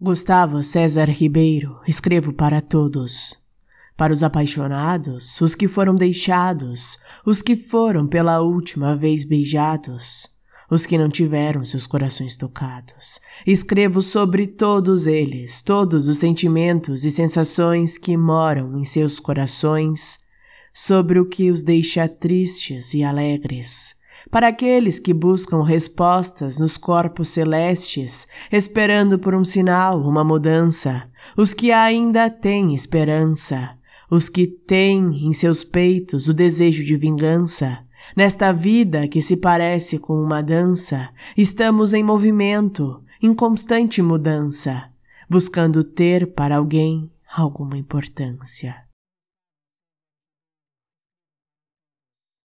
Gustavo César Ribeiro, escrevo para todos. Para os apaixonados, os que foram deixados, os que foram pela última vez beijados, os que não tiveram seus corações tocados. Escrevo sobre todos eles, todos os sentimentos e sensações que moram em seus corações, sobre o que os deixa tristes e alegres para aqueles que buscam respostas nos corpos celestes, esperando por um sinal, uma mudança, os que ainda têm esperança, os que têm em seus peitos o desejo de vingança. Nesta vida que se parece com uma dança, estamos em movimento, em constante mudança, buscando ter para alguém alguma importância.